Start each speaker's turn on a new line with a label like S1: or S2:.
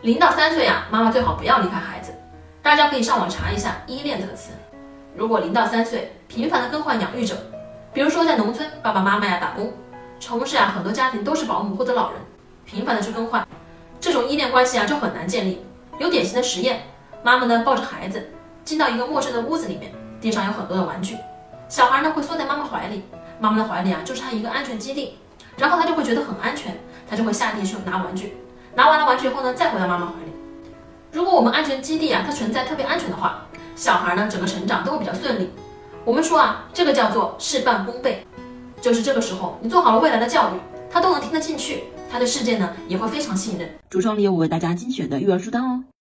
S1: 零到三岁啊，妈妈最好不要离开孩子。大家可以上网查一下“依恋”这个词。如果零到三岁频繁的更换养育者，比如说在农村，爸爸妈妈呀打工，城市啊很多家庭都是保姆或者老人，频繁的去更换，这种依恋关系啊就很难建立。有典型的实验，妈妈呢抱着孩子进到一个陌生的屋子里面，地上有很多的玩具，小孩呢会缩在妈妈怀里，妈妈的怀里啊就是他一个安全基地，然后他就会觉得很安全，他就会下地去拿玩具，拿完了玩具以后呢再回到妈妈怀里。如果我们安全基地啊它存在特别安全的话，小孩呢整个成长都会比较顺利。我们说啊这个叫做事半功倍，就是这个时候你做好了未来的教育，他都能听得进去，他对世界呢也会非常信任。
S2: 橱窗里有我为大家精选的育儿书单哦。